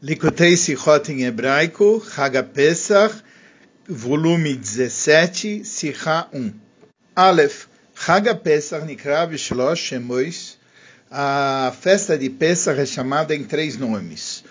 Likutei Sichot em hebraico, Haga Pesach, volume 17, Sicha 1. Aleph, Haga Pesach Nikra Bishlosh Shemois, a festa de Pesach é chamada em três nomes.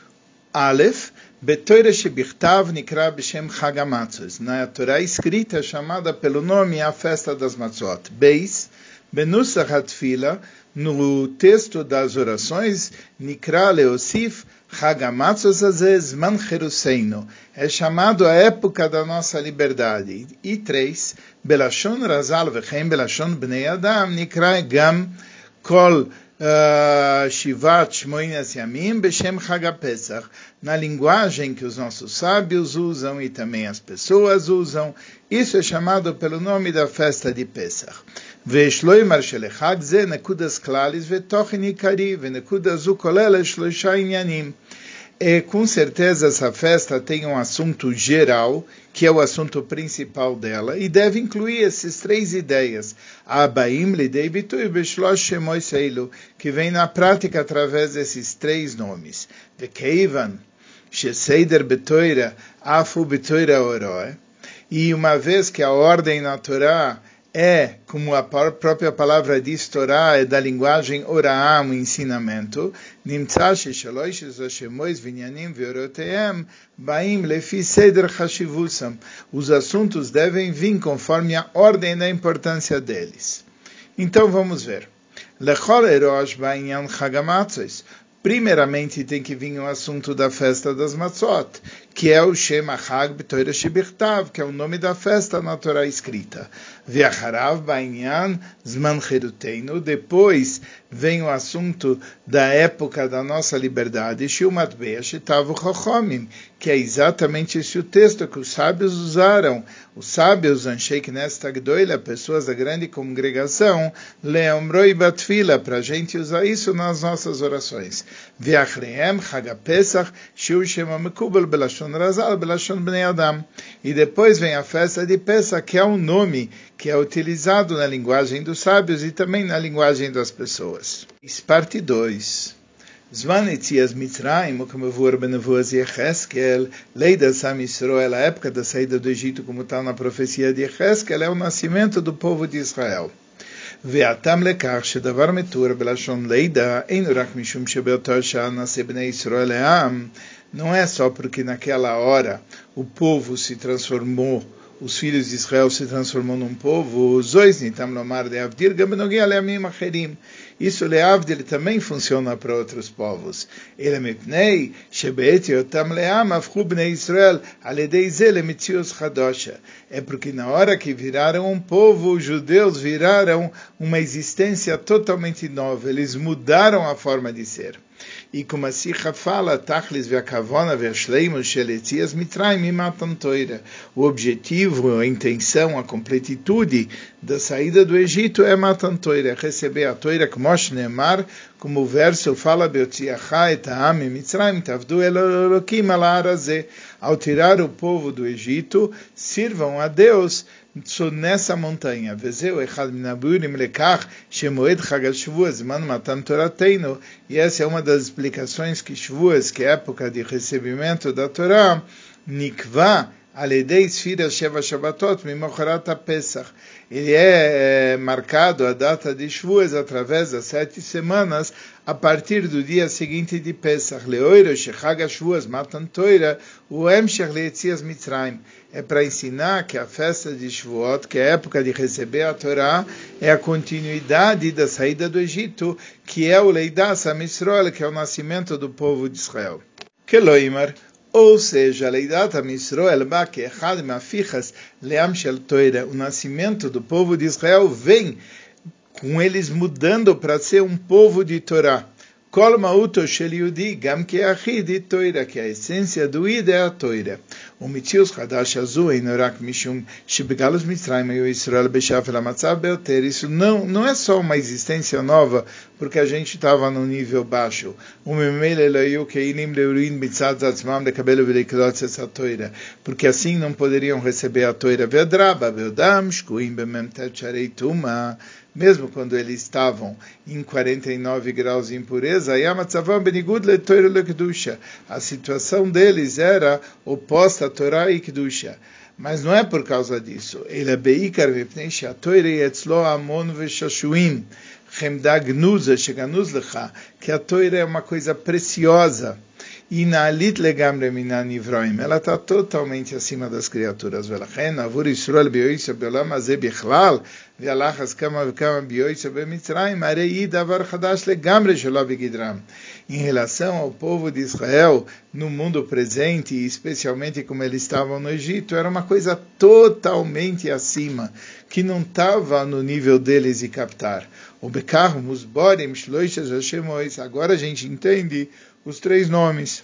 Aleph, Betoira Shebichtav Nikra Bishem Hagamatzos. Na Torá escrita é chamada pelo nome a festa das matzot. Beis, Benusach Hatfila, no texto das orações, Nikra Leosif, Hagamatzos Zman Cheruseino. É chamado a época da nossa liberdade. E três, Belashon Razal Vechem Belashon Bnei Adam, Nikra Gam Kol Shivat Shmoinas Yamim Beshem Hagapesach. Na linguagem que os nossos sábios usam e também as pessoas usam, isso é chamado pelo nome da festa de Pesach. ויש לומר שלחג זה נקודס כלליס ותוכן עיקרי, ונקודה זו כוללת שלושה עניינים. E com certeza essa festa tem um assunto geral, que é o assunto principal dela, e deve incluir essas três ideias. Abaim lidei bitui beshlosh shemoiseilu, que vem na prática através desses três nomes. Vekeivan, sheseider betoira, afu betoira oroe. E uma vez que a ordem na Torá é, como a própria palavra diz, Torá é da linguagem Oraá, um ensinamento, vinyanim baim lefi seder. Os assuntos devem vir conforme a ordem da importância deles. Então vamos ver. Lechol erosh chagamatzos. Primeiramente tem que vir o assunto da festa das matzot, que é o Shem Achag B'Toira Shebichtav, que é o nome da festa na Torá escrita. Ve'acharav Ba'inyan Zman Cheruteinu. Depois vem o assunto da época da nossa liberdade, Shilmat Be'a Shetavu Chochomim, que é exatamente esse o texto que os sábios usaram. Os sábios, Ansheik Nesta Gdoila, pessoas da grande congregação, Leomroi Batfila, para a gente usar isso nas nossas orações. Ve'achreem Chagapesach Shiu Shema Mekubel Belashon Belashon Razal, Belashon Bnei Adam. E depois vem a festa de Pesach, que é um nome que é utilizado na linguagem dos sábios e também na linguagem das pessoas. Parte 2. Zman Etzias Mitzrayim, como vor Benevoas Yecheskel, lei da Sam Israel, a época da saída do Egito, como está na profecia de Yecheskel, é o nascimento do povo de Israel. והטעם לכך שדבר מתור בלשון לידה אין רק משום שבאותו שעה נעשה בני ישראל לעם, não é só porque naquela hora o povo se transformou, os filhos de Israel se transformou num povo, isso leavdil também funciona para outros povos. Ele mipnei leam afchu bnei Israel aledei ze lemitzios chadosha. É porque na hora que viraram um povo, os judeus viraram uma existência totalmente nova. Eles mudaram a forma de ser. E como a Sikha fala, Tachlis ve'akavona ve'ashleimus sheletias mitraim imatan toira. O objetivo, a intenção, a complitude da saída do Egito é matan toira, receber a toira como Neemar, como o verso fala, Beotziachá et ha'am mitzrayim tavdu elokim alarazeh. Ao tirar o povo do Egito, sirvam a Deus nessa montanha. Vezeu echad minaburim lekach shemoed chagal Shavuos man matan torateinu. E essa é uma das explicações que Shavuos, que é a época de recebimento da Torá, nikva Aledei Sfira Sheva Shabbatot Mimocharat Pesach. Ele é, é marcado a data de Shavuos através das sete semanas a partir do dia seguinte de Pesach. Matan Mitzrayim. É para ensinar que a festa de Shavuot, que é a época de receber a Torá, é a continuidade da saída do Egito, que é o Leidas Amisroel, que é o nascimento do povo de Israel. Keloimar ou seja, Leidat Misroel Bak, Echad Mafichas Leam Shel Toira, o nascimento do povo de Israel vem com eles mudando para ser um povo de Torá. Kol Mauto Shel Yudi, Gam Ke Achid Toira, que a essência do Ida é a Toira. O Mitzius Hadash Azu Enorak Mishum Shibegalos Mitzrayim e Israel Beshaf Lamatzav Beoter. Isso não, não é só uma existência nova, porque a gente estava no nível baixo. Porque assim não poderiam receber a Toira. Vedraba Veodam Shkuim Bemem Tetcharei Tuma mesmo quando eles estavam em 49 graus de impureza, a situação deles era oposta a Torá e Kedusha. Mas não é por causa disso. Ele é beikar Torá e yetzlo amon v'shashuim. Chemda gnuza sheganuz lecha. Que a Torá é uma coisa preciosa. E na alit legamre mina ivroim. Ela está totalmente acima das criaturas. Velachen avur Yisrael bioitza beolam azeh bichlal. Ve'alachas kama v'kama bioitza b'mitzrayim. Arei davar chadash legamre shelo b'gidram. Em relação ao povo de Israel, no mundo presente, especialmente como eles estavam no Egito, era uma coisa totalmente acima, que não estava no nível deles de captar. Agora a gente entende os três nomes.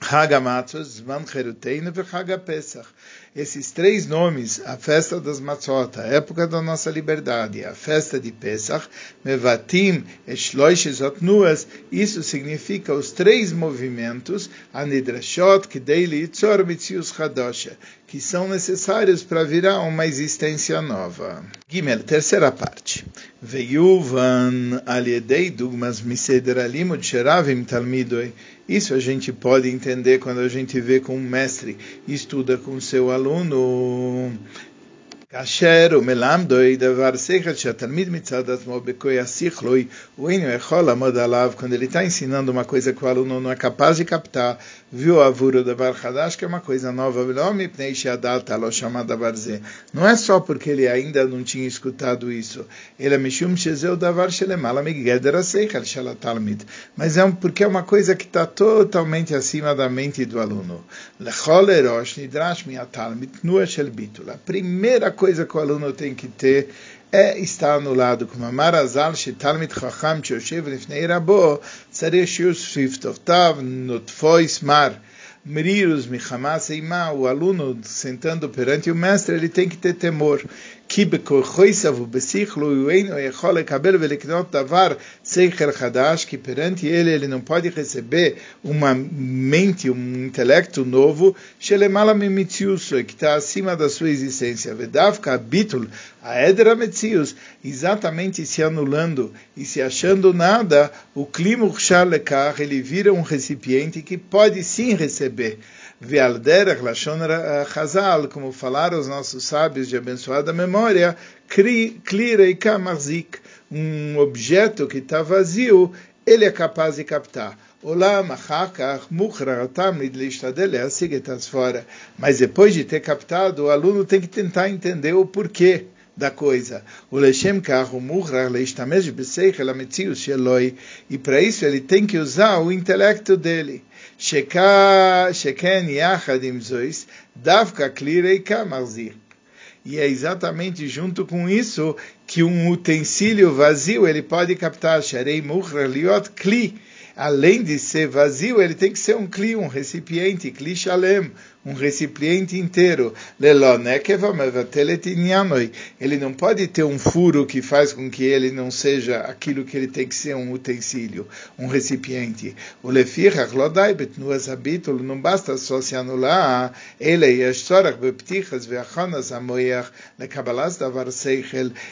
Hagamatzos, Zman Cheruteinu e Hagapesach. Esses três nomes, a festa das Matzot, a época da nossa liberdade, a festa de Pesach, Mevatim, Eshloish Zotnuas, isso significa os três movimentos, Anidrashot, Kdeili, Itzor, Mitzius Hadosha, que são necessários para virar uma existência nova. Gimel, terceira parte. Veiuvan aliedei dugmas miseder alimud sheravim talmidoi. Isso a gente pode entender quando a gente vê com um mestre estuda com seu aluno aluno כאשר הוא מלמדוי דבר שכל שהתלמיד מצד עצמו בכוי השכלוי, הוא אינו יכול לעמוד עליו, quando ele está ensinando uma coisa que o aluno não é capaz de captar, viu avuro davar hadash, que é uma coisa nova, não é só porque ele ainda não tinha escutado isso, ele é mishum shezeu davar shelemala migeder seichel shalatalmid, mas é porque é uma coisa que está totalmente acima da mente do aluno. Lechol erosh nidrash miatalmid nua shel bitul. A primeira coisa coisa que o aluno tem que ter é estar anulado. Como Marazal, Shetalmit Chacham, Choshev, Lifnei Rabo, Tzarech Yusuf, Tovtav, Notfois Mar. Meriros, Mihamas, Eimá, o aluno sentando perante o mestre, ele tem que ter temor כי בכוחויסב ובשכלו הוא יכול לקבל ולקנות דבר שכל חדש, que perante ele ele não pode receber uma mente, um intelecto novo, שלמעלה ממציאוסו, que está acima da sua existência. ודווקא הביטול, העדר המציאוס, exatamente se anulando e se achando nada, o clima לכך, ele vira um recipiente que pode sim receber. Vealderach Lashon Chazal, como falaram os nossos sábios de abençoada memória, Kli Reika Marzik, um objeto que está vazio, ele é capaz de captar. Sigetas fora. Mas depois de ter captado, o aluno tem que tentar entender o porquê da coisa. E para isso ele tem que usar o intelecto dele. Sheken Yachad Im Zois, Davka Klireika Marzir. E é exatamente junto com isso que um utensílio vazio ele pode captar Sharei Liot Kli. Além de ser vazio, ele tem que ser um kli, um recipiente, kli shalem, um recipiente inteiro. Ele não pode ter um furo que faz com que ele não seja aquilo que ele tem que ser, um utensílio, um recipiente. O habitulo, não basta só se anular, ele beptichas veachonas amoyach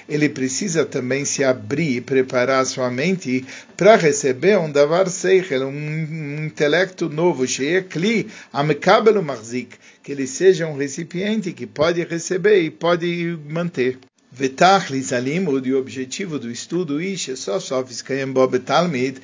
ele precisa também se abrir e preparar sua mente para receber um davar seichel, um intelecto novo, sheia kli, amekabel que ele seja um recipiente que pode receber e pode manter. Vetachlis alimud, o objetivo do estudo Isha é Sosofis Kayembob Talmid,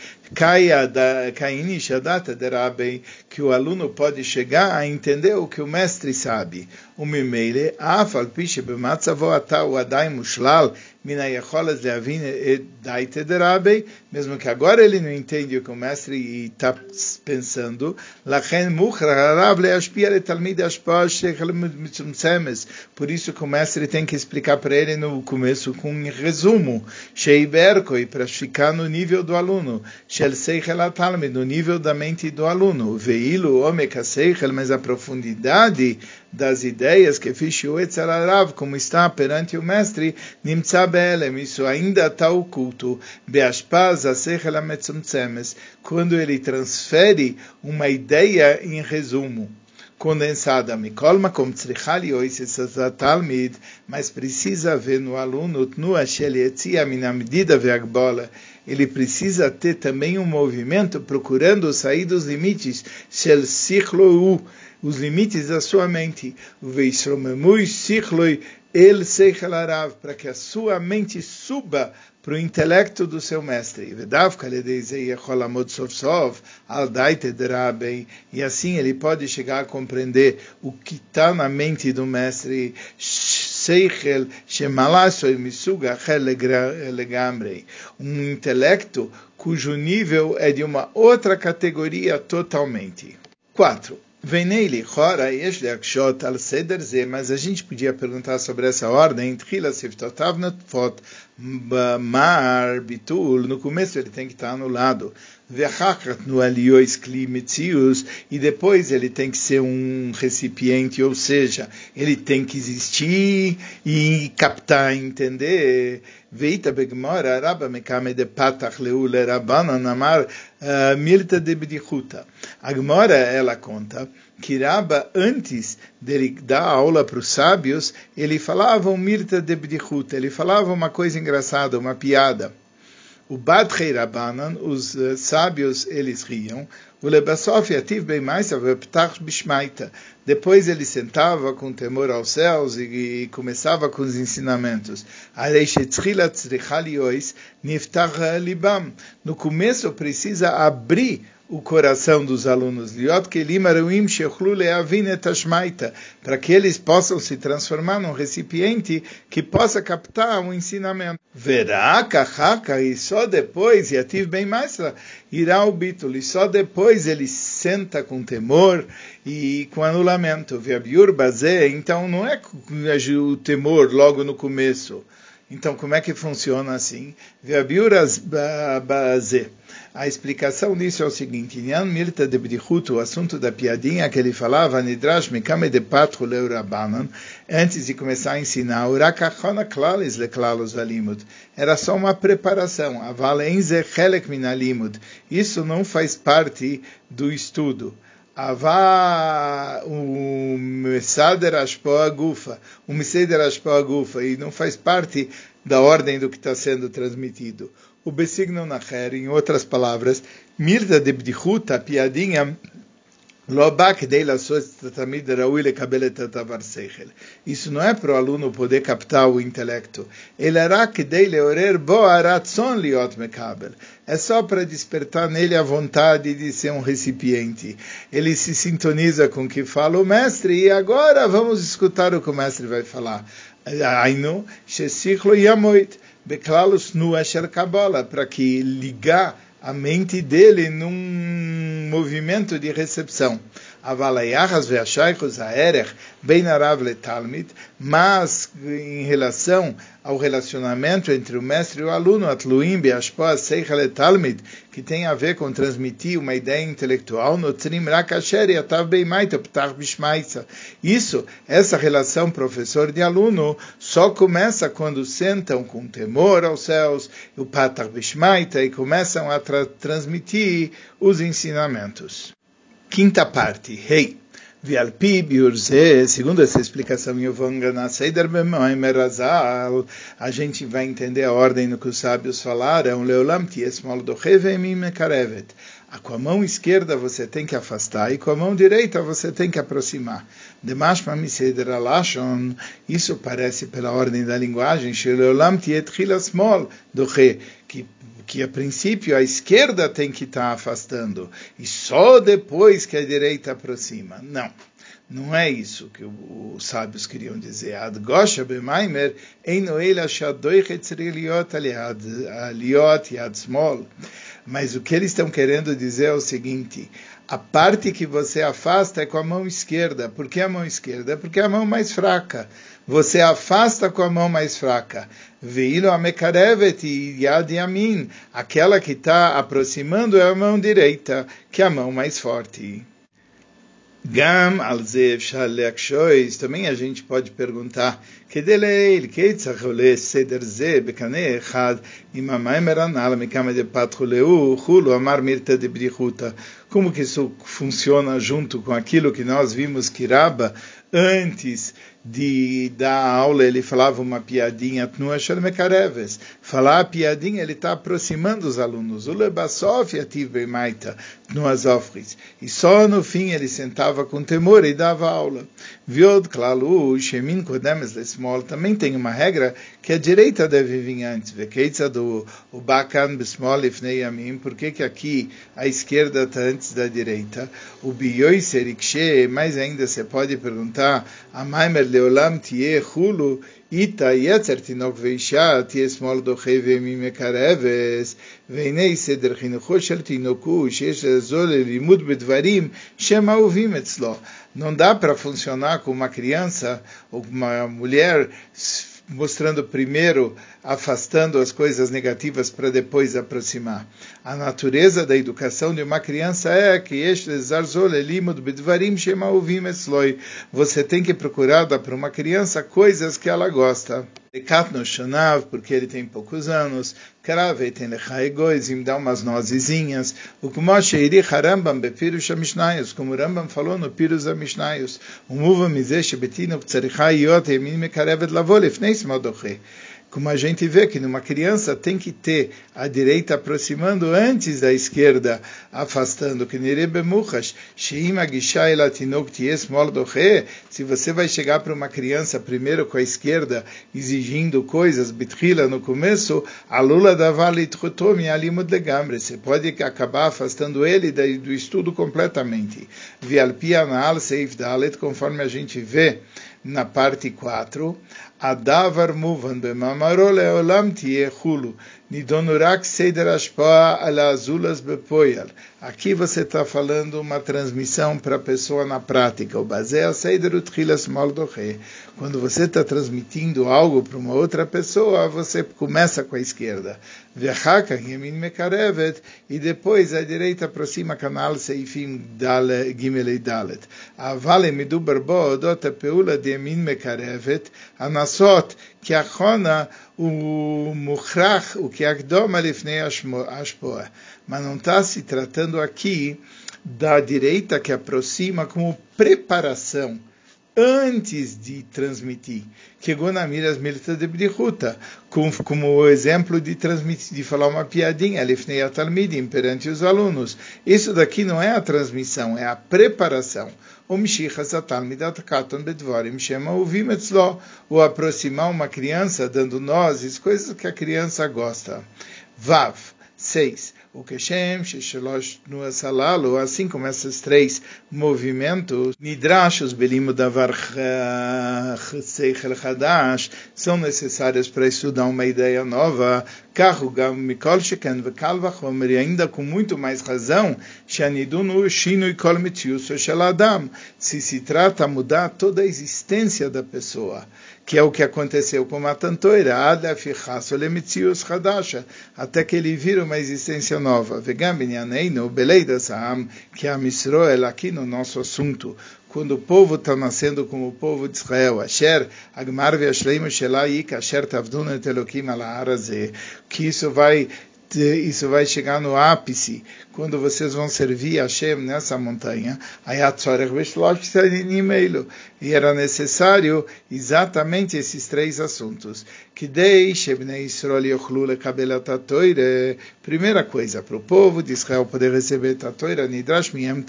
Kainish Adata Derabei, que o aluno pode chegar a entender o que o mestre sabe. וממילא, אף על פי שבמצבו עתה הוא עדיין מושלל מן היכולת להבין את דייתא דרבי, mesmo que agora ele não entende o que o mestre está pensando, לכן מוכרח הרב להשפיע לתלמיד השפעה שכל מצומצמת. Por isso que o mestre tem que explicar para ele no começo com um resumo, sheiberko, e para ficar no nível do aluno, shel seichel atalmid, no nível da mente do aluno, veilo omeka seichel, mas a profundidade das ideias que o Etzararav, como está perante o mestre, nimtza be'elem, isso ainda está oculto, be'ashpaz asechel ametzumtzemes, quando ele transfere uma ideia em resumo. condensada. Mikolma como tzrichali talmid, mas precisa ver no aluno tnua shelietzi mina medida veagbola. Ele precisa ter também um movimento procurando sair dos limites shel sichlo os limites da sua mente. Veisromemui sichloi el seichel para que a sua mente suba para o intelecto do seu mestre. E assim ele pode chegar a compreender o que está na mente do mestre. Um intelecto cujo nível é de uma outra categoria totalmente. 4. Venei chora yesh leakshot al seder ze, mas a gente podia perguntar sobre essa ordem. Tchila siftotav natfot mar bitul. No começo ele tem que estar anulado. Vechachat no aliois klimitzius. E depois ele tem que ser um recipiente, ou seja, ele tem que existir e captar, entender. Veita begmora rabba mekame de patach leule rabbanan amar milta de bedichuta. A Gemora, ela conta que Rabba, antes de dar aula para os sábios, ele falava um mirta de bedichuta, ele falava uma coisa engraçada, uma piada. O Badrei Rabbanan, os uh, sábios, eles riam. O Lebasof yativ bem mais bishmaita. Depois ele sentava com temor aos céus e, e começava com os ensinamentos. No começo precisa abrir o coração dos alunos, para que eles possam se transformar num recipiente que possa captar um ensinamento. Verá, kachaka, e só depois, e ative bem mais, irá o bítulo, e só depois ele senta com temor e com anulamento. Bazé, então não é o temor logo no começo. Então, como é que funciona assim? Viabiur bazé. A explicação disso é o seguinte: Nyan Mirta de Brichut, o assunto da piadinha que ele falava, Nidrash Mikame de Patru Leurabanan, antes de começar a ensinar, Urakachona Klalis Leklalos Alimud. Era só uma preparação. Avalenze Helek Minalimud. Isso não faz parte do estudo. Avá o Mesader Ashpoa Gufa, o Meseder Ashpoa Gufa, e não faz parte da ordem do que está sendo transmitido o besigno nacher, em outras palavras, mirda de bdichut, a piadinha, isso não é para o aluno poder captar o intelecto. Ele É só para despertar nele a vontade de ser um recipiente. Ele se sintoniza com o que fala o mestre e agora vamos escutar o que o mestre vai falar. Ainu, shesichlo yamoit. Beklalus nu Asher Kabbalah, para que ligar a mente dele num movimento de recepção. Mas em relação ao relacionamento entre o mestre e o aluno, atluim talmid, que tem a ver com transmitir uma ideia intelectual, no trim rakasher yatav beimaita ptach bishmaitza. Isso, essa relação professor de aluno, só começa quando sentam com temor aos céus, o patach bishmaita, e começam a tra transmitir os ensinamentos. Quinta parte, rei. Hey. Biurze, segundo essa explicação em Seider Merazal, a gente vai entender a ordem no que os sábios falaram, Leolam tiesmol do mekarevet. Com a mão esquerda você tem que afastar e com a mão direita você tem que aproximar. Demashma miseder alashon, isso parece pela ordem da linguagem, tiet smol do que que a princípio a esquerda tem que estar tá afastando e só depois que a direita aproxima. Não. Não é isso que os sábios queriam dizer. Ad gosha b'maimer eino el aliot yad small. Mas o que eles estão querendo dizer é o seguinte: a parte que você afasta é com a mão esquerda. Por que a mão esquerda? Porque é a mão mais fraca você afasta com a mão mais fraca. Veilo amekarevet yad yamin. Aquela que está aproximando é a mão direita, que é a mão mais forte. Gam alzev zev shalek também a gente pode perguntar, kedeleil keitzach ole seder ze bekane echad imamai meranal mikama de patruleu chulo amar mirta de brichuta. Como que isso funciona junto com aquilo que nós vimos que Raba antes de dar aula, ele falava uma piadinha, Tnuashar Mekareves. Falar a piadinha, ele está aproximando os alunos. O Lebasof ativ beimaita, Tnuazofris. E só no fim ele sentava com temor e dava aula. Viod klalu, shemin kodemes small também tem uma regra que a direita deve vir antes. Vekeitza do bakan besmol ifnei yamim. Por que que aqui a esquerda está antes da direita? O biyoi serikshe, mais ainda você pode perguntar, a maimer leolam tie hulu, Ita yetzer tinok veisha tie smol doche vemi mekareves והנה סדר חינוכו של תינוקו שיש לעזור ללימוד בדברים שהם אהובים אצלו. Não dá para funcionar com uma criança ou uma mulher mostrando primeiro, afastando as coisas negativas para depois aproximar. A natureza da educação de uma criança é que você tem que procurar dar para uma criança coisas que ela gosta. Porque ele tem poucos anos, Krave tem Lechaegoizim, dá umas nozezinhas, o Kumoshe Harambam Bepirus Mishnayos, como Rambam falou no Pirus Mishnayos, o Muva Mizesh Betino Ptsarichai Yot Emin Mekarevet Lavol Ifneis Modoche como a gente vê que numa criança tem que ter a direita aproximando antes da esquerda, afastando. Que se você vai chegar para uma criança primeiro com a esquerda, exigindo coisas, bitrila no começo, a lula da você pode acabar afastando ele do estudo completamente. Vialpia na al seif dalet, conforme a gente vê na parte 4, Adavar muvan bemamaro leolam tie chulu. Nidonurak seder ashpoa ala azulas bepoyal. Aqui você está falando uma transmissão para a pessoa na prática. O baseia seder utchilas moldoche. Quando você está transmitindo algo para uma outra pessoa, você começa com a esquerda. Vechaka yemin mekarevet. E depois a direita aproxima canal seifim gimel e dalet. Avale midu barbo odot peula de yemin mekarevet. Que Achona, o Mukhrach, o que Akdoma Lifnei Ashpoa. Mas não está se tratando aqui da direita que aproxima como preparação antes de transmitir. Que Gonamiras Mirta tá de Brihuta, como o exemplo de transmitir, de falar uma piadinha, Lifnei Atalmidim, perante os alunos. Isso daqui não é a transmissão, é a preparação. O Mishichas Atalmidat Katon Bedvarim Shema Uvim Etzlo, ou aproximar uma criança dando nozes, coisas que a criança gosta. Vav, 6. O Keshem, Sheshalosh Nuas Halalu, assim como esses três movimentos, Nidrashos Belimo Davar Seichel Hadash, são necessários para estudar uma ideia nova, Carro Mikol Sheken Vekal Vachomer, e ainda com muito mais razão, Shanidunu Shinu Kol Mitzius Shel Adam, se se trata de mudar toda a existência da pessoa que é o que aconteceu com Matantoira, até que ele vira uma existência nova. Que é a Misroel aqui no nosso assunto, quando o povo está nascendo como o povo de Israel, que isso vai isso vai chegar no ápice quando vocês vão servir a Hashem nessa montanha. E era necessário exatamente esses três assuntos. Primeira coisa, para o povo de Israel poder receber Tatoira, Nidrash Miem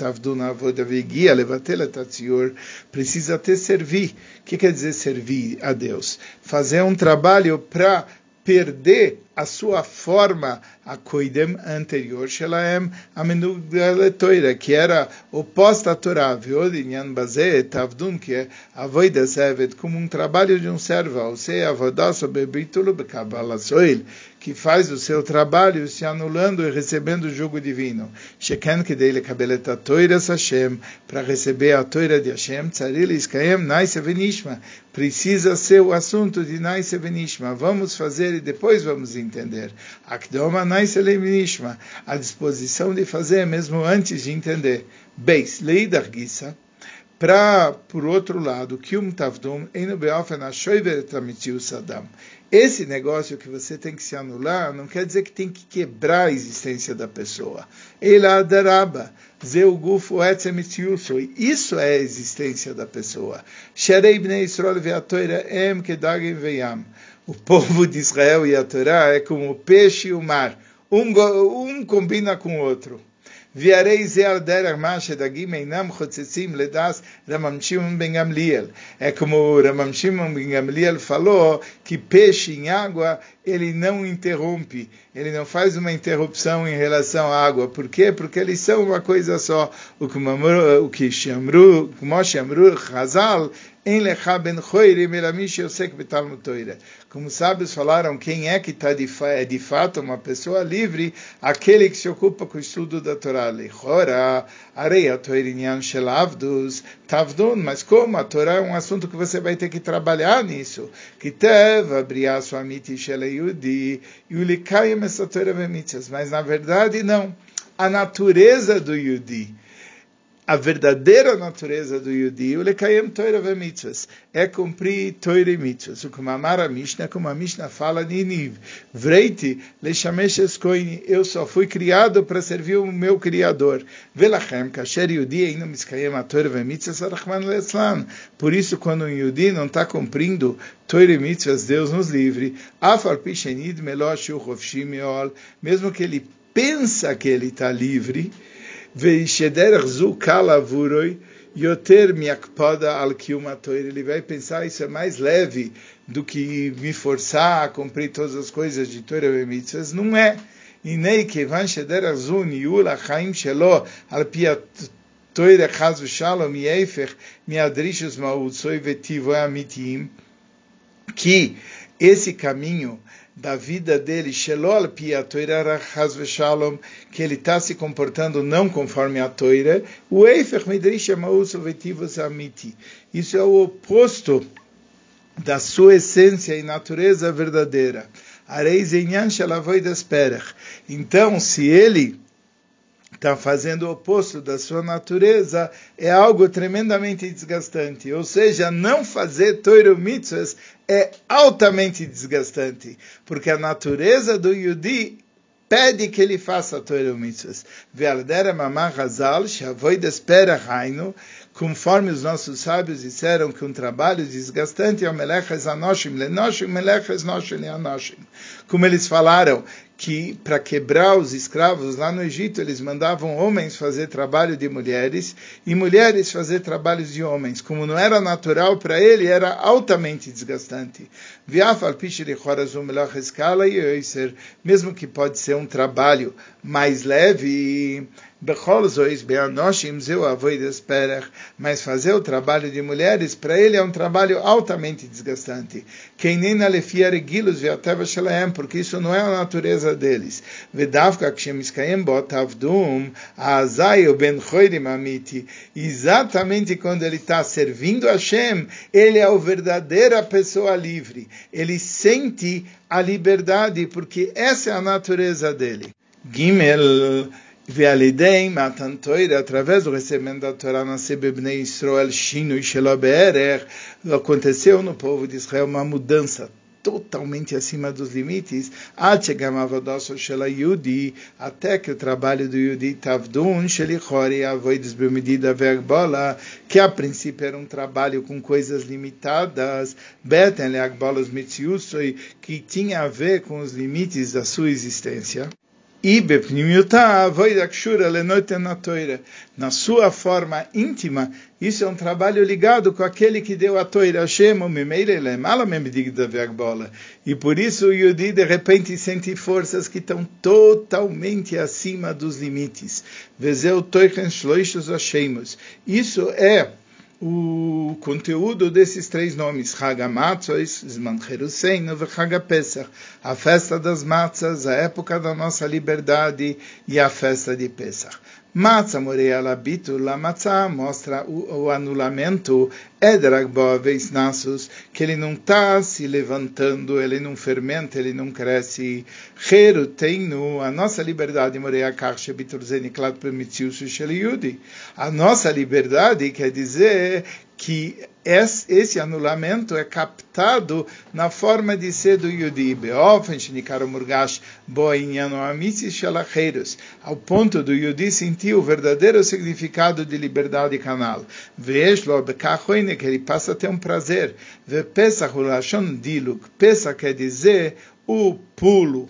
precisa ter servir. O que quer dizer servir a Deus? Fazer um trabalho para perder a sua forma a koidem anterior shelaem amenugaletoira, que era oposta à Torá, viodinyan bazé tavdun, que é avoida sevet, como um trabalho de um servo, ou seja, avodasso bebitulo bekabalasoil, que faz o seu trabalho se anulando e recebendo o jugo divino. Sheken que dele cabeleta toira Hashem, para receber a toira de Hashem, tzaril iskaem naise venishma, precisa ser o assunto de naise venishma. Vamos fazer e depois vamos entender. Akdoma a disposição de fazer mesmo antes de entender. Beis, lei da gissa, Para, por outro lado, que um tavdum sadam. Esse negócio que você tem que se anular não quer dizer que tem que quebrar a existência da pessoa. Eladaraba, zeugufo Isso é a existência da pessoa. O povo de Israel e a Torá é como o peixe e o mar. Um, um combina com o outro. É como Ramam Shimon Ben Gamliel falou que peixe em água ele não interrompe, ele não faz uma interrupção em relação à água. Por quê? Porque eles são uma coisa só. O que chamru, Moshe Amru Hazal, em Lecha ben Choirim Elamish Yosek Betalmud Toira. Como sábios falaram, quem é que está de, é de fato uma pessoa livre? Aquele que se ocupa com o estudo da Torá. Lechora, areia Toirinyan Shelavdus, Tavdun. Mas como a Torá é um assunto que você vai ter que trabalhar nisso? Que teve Briah Swamiti Shelayudi, Yulikayim essa Torá Mas na verdade, não. A natureza do Yudi a verdadeira natureza do Yudi, o lekayem Torah ve mitzvahs, é cumprir Torah e mitzvahs. O como a Mishnah, como a Mishnah fala, Niniv, vreiti leshamesh eskoini, eu só fui criado para servir o meu Criador. Velachem, kasher Yudi, ainda miskayem a Torah ve mitzvahs, arachman le'eslan. Por isso, quando um Yudi não está cumprindo Torah e mitzvahs, Deus nos livre. Afal pishenid melosh uchovshim mesmo que ele pensa que ele está livre, Veishederach zu kalavuroi yoter miakpada al Ele vai pensar isso é mais leve do que me forçar a cumprir todas as coisas de Torah e mitzvahs. Não é. הנה כיוון שדרך זו ניהול החיים שלו על פי התוירה חס ושלום היא ההפך מהדרישוס מהוצוי וטיבוי אמיתיים, que esse caminho da vida dele, Shelol Shalom, que ele está se comportando não conforme a Toira, o Amiti. Isso é o oposto da sua essência e natureza verdadeira. Então, se ele está fazendo o oposto da sua natureza, é algo tremendamente desgastante. Ou seja, não fazer Torah Mitzvahs é altamente desgastante, porque a natureza do Yudi pede que ele faça Torah Mitzvahs. Ve'aldera mamah hazal, shavoid espera hainu, conforme os nossos sábios disseram que um trabalho desgastante é o melechas anoshim, lenoshim, melechas noshim anoshim. Como eles falaram que para quebrar os escravos lá no Egito eles mandavam homens fazer trabalho de mulheres e mulheres fazer trabalhos de homens. Como não era natural para ele, era altamente desgastante. Mesmo que pode ser um trabalho mais leve, mas fazer o trabalho de mulheres, para ele é um trabalho altamente desgastante. Porque isso não é a natureza deles. Exatamente quando ele está servindo a Hashem, ele é a verdadeira pessoa livre. Ele sente a liberdade, porque essa é a natureza dele. Gimel Vealidei matan Torah, através do recebimento da Torá, nascebebnei Israel shinui sheloberer, aconteceu no povo de Israel uma mudança totalmente acima dos limites, até que o trabalho do Yudi Tavdun Shelichori Avoides Bemedida Verbola, que a princípio era um trabalho com coisas limitadas, Beten leagbolas Mitziusoi, que tinha a ver com os limites da sua existência. Na sua forma íntima, isso é um trabalho ligado com aquele que deu a Toira Hashem, e por isso o Yudi de repente sente forças que estão totalmente acima dos limites. Isso é o conteúdo desses três nomes, Hagamatzois, Zman Cheruseinu e Hagapesach, a festa das matzas, a época da nossa liberdade e a festa de Pesach. Matzah moreia labitu la matzah mostra o, o anulamento edragboveis nassos, que ele não está se levantando, ele não fermenta, ele não cresce. Heru teinu, a nossa liberdade moreia karshe biturzeni klat permitiu yudi. A nossa liberdade quer dizer que esse anulamento é captado na forma de ser do Yudi, ao ponto do Yudi sentir o verdadeiro significado de liberdade canal. que ele passa a ter um prazer. Pesach quer dizer o pulo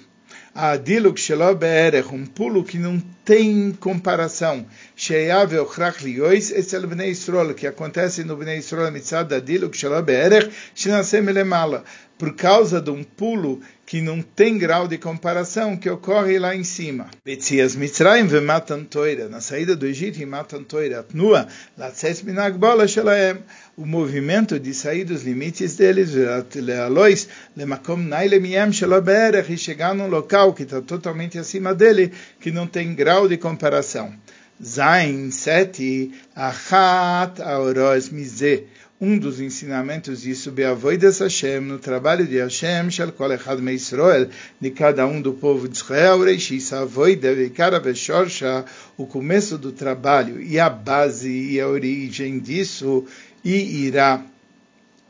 a Diluk Shelo Be'erech, um pulo que não tem comparação. Sheyav Ochrach Liois Etzel Bnei Yisrael, que acontece no Bnei Yisrael Mitzad da Diluk Shelo Be'erech, Shinasem Elemala, por causa de um pulo que não tem grau de comparação que ocorre lá em cima. Betzias Mitzrayim ve Matan Toira, na saída do Egito e Matan Toira, Tnua, Latzes Minagbola Shelaem, o movimento de sair dos limites deles, Lealois, Lemakom Nailemiam Shelaberech, e chegar num local que está totalmente acima dele, que não tem grau de comparação. Zain, sete, Achat Aoroz Mizeh, um dos ensinamentos disso, Beavoides Hashem, no trabalho de Hashem, Shel Kol Echad Me Israel, de cada um do povo de Israel, Reishis Avoide Veikara Veshorsha, o começo do trabalho e a base e a origem disso, e irá.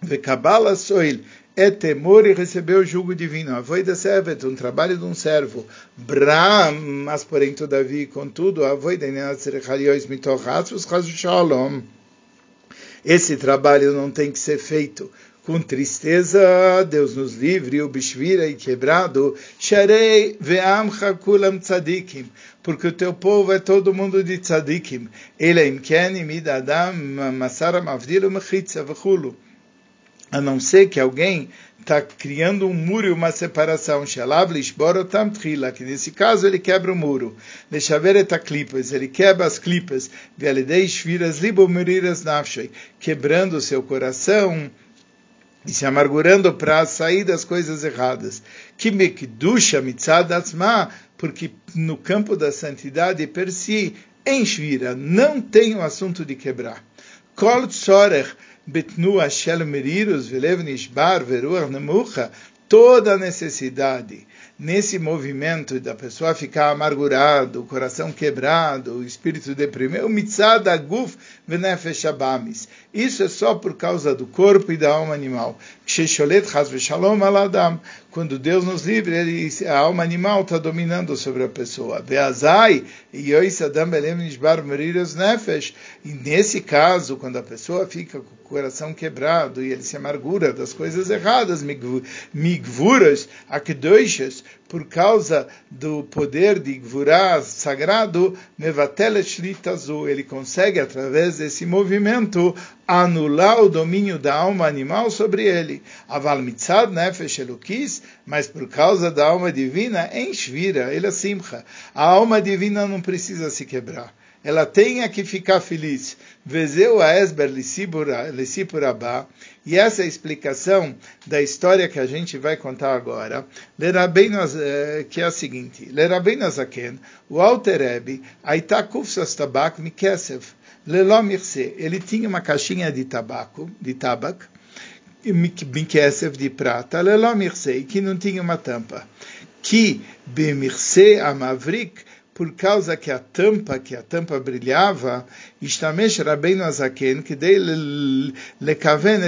Vekabala Soil, é temor e receber o jugo divino. Avoida servet, um trabalho de um servo. Bram, mas porém, todavia, contudo, avoida nenatzerecharios mitochatzvus shalom. Esse trabalho não tem que ser feito. Com tristeza, Deus nos livre, o bishvira e quebrado, sharei ve'amcha kulam tzadikim, porque o teu povo é todo mundo de tzadikim, ele imken imid adam masara mavdil mechitza v'chulu, a não ser que alguém está criando um muro e uma separação. Que nesse caso ele quebra o muro. ele quebra as clipas. Quebrando o seu coração e se amargurando para sair das coisas erradas. Porque no campo da santidade per si, em shvira, não tem o assunto de quebrar. Kol tzorech betnua shel merirus velev nishbar veruach nemucha, toda a necessidade nesse movimento da pessoa ficar amargurado, o coração quebrado, o espírito deprimido, o mitzad aguf venefesh abamis. Isso é só por causa do corpo e da alma animal. Quando Deus nos livre, ele, a alma animal está dominando sobre a pessoa. E nesse caso, quando a pessoa fica com o coração quebrado e ele se amargura das coisas erradas, migvuras, akdoishas, por causa do poder de Gvurá sagrado, ele consegue, através desse movimento, anular o domínio da alma animal sobre ele. Aval mitzad nefesh elukis, mas por causa da alma divina, em shvira, ele é simcha. A alma divina não precisa se quebrar ela tem que ficar feliz. Vezeu a Esber Lissipurabá. E essa é a explicação da história que a gente vai contar agora, eh, que é a seguinte: Lerabei Zaken, o Alter Rebbe, Aitakuf Tabak Mikesev, Lelomirse, ele tinha uma caixinha de tabaco, de tabaco, Mikesev de prata, Lelomirse, que não tinha uma tampa. Que Bemirse Amavrik, por causa que a tampa, que a tampa brilhava, Azaken, que lekaven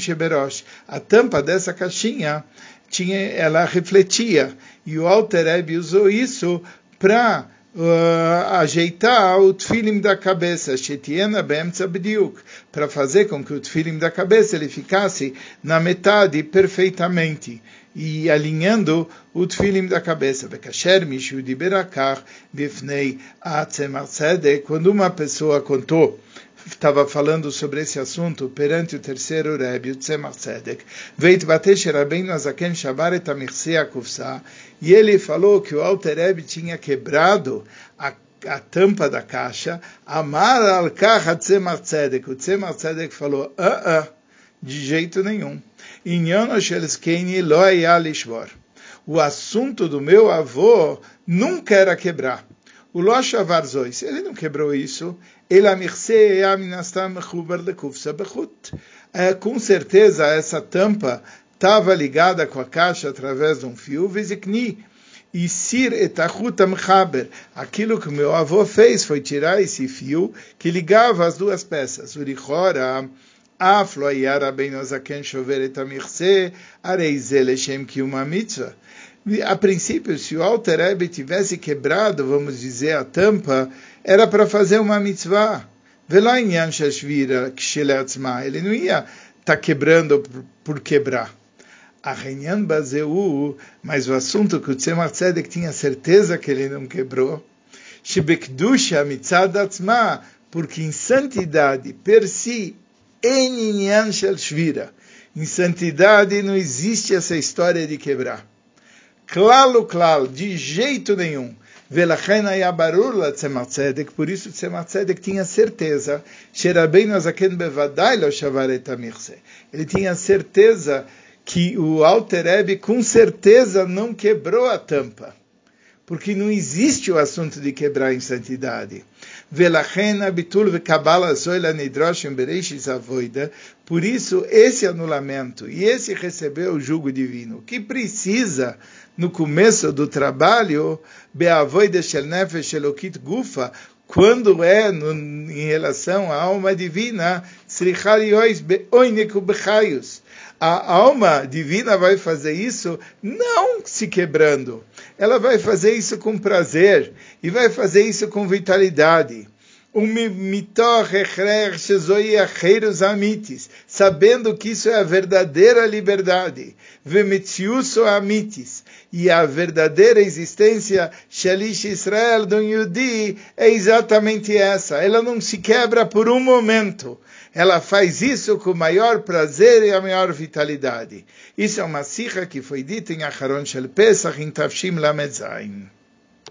sheberosh. A tampa dessa caixinha tinha, ela refletia. E o Alter Rebbe usou isso para uh, ajeitar o tfilim da cabeça, shetiena bediuk, para fazer com que o tfilim da cabeça ele ficasse na metade perfeitamente e alinhando o tfilim da cabeça. Bekasher mishu di berakar bifnei atzemar Quando uma pessoa contou estava falando sobre esse assunto perante o terceiro Rebbe, o Tzemach Tzedek, Veit Batesh Rabbeinu Azaken Shabar et Kufsa, e ele falou que o Alter Rebbe tinha quebrado a a tampa da caixa, Amar al Kach Tzemach Tzedek, o Tzemach Tzedek falou, ah, ah, de jeito nenhum. O assunto do meu avô nunca era quebrar. O Losh Avarzois, ele não quebrou isso. É, com certeza essa tampa estava ligada com a caixa através de um fio, Vizikni, e Sir etachutam amchaber. Aquilo que meu avô fez foi tirar esse fio que ligava as duas peças. Urichora, afloiar abenozaken chover etamirse, areize lechem kiuma mitzvah. A princípio, se o Alter Ebe tivesse quebrado, vamos dizer, a tampa, era para fazer uma mitzvah. Velainyan shashvira ksheleatzma. Ele não ia estar tá quebrando por quebrar. Arrenhan Bazeu, mas o assunto que o Tzemach Tzedek tinha certeza que ele não quebrou, Shibekdusha Mitzadatzma, porque em santidade per si, Eninyan Shelshvira, em santidade não existe essa história de quebrar. Clalo, klal de jeito nenhum. Velachena Yabarula Tzemach Tzedek, por isso Tzemach Tzedek tinha certeza, Sherabeinu Azaken Bevadai Lo Shavaret Ele tinha certeza que o Alter Rebbe com certeza não quebrou a tampa, porque não existe o assunto de quebrar em santidade. Por isso, esse anulamento e esse receber o jugo divino, que precisa no começo do trabalho, gufa, quando é no, em relação à alma divina, a alma divina vai fazer isso não se quebrando, ela vai fazer isso com prazer e vai fazer isso com vitalidade. Sabendo que isso é a verdadeira liberdade. amitis. E a verdadeira existência Shalish Israel do Yudi é exatamente essa. Ela não se quebra por um momento ela faz isso com o maior prazer e a maior vitalidade. Isso é uma sikha que foi dita em Acharon Shel Pesach, em Tavshim Lamed Zayin.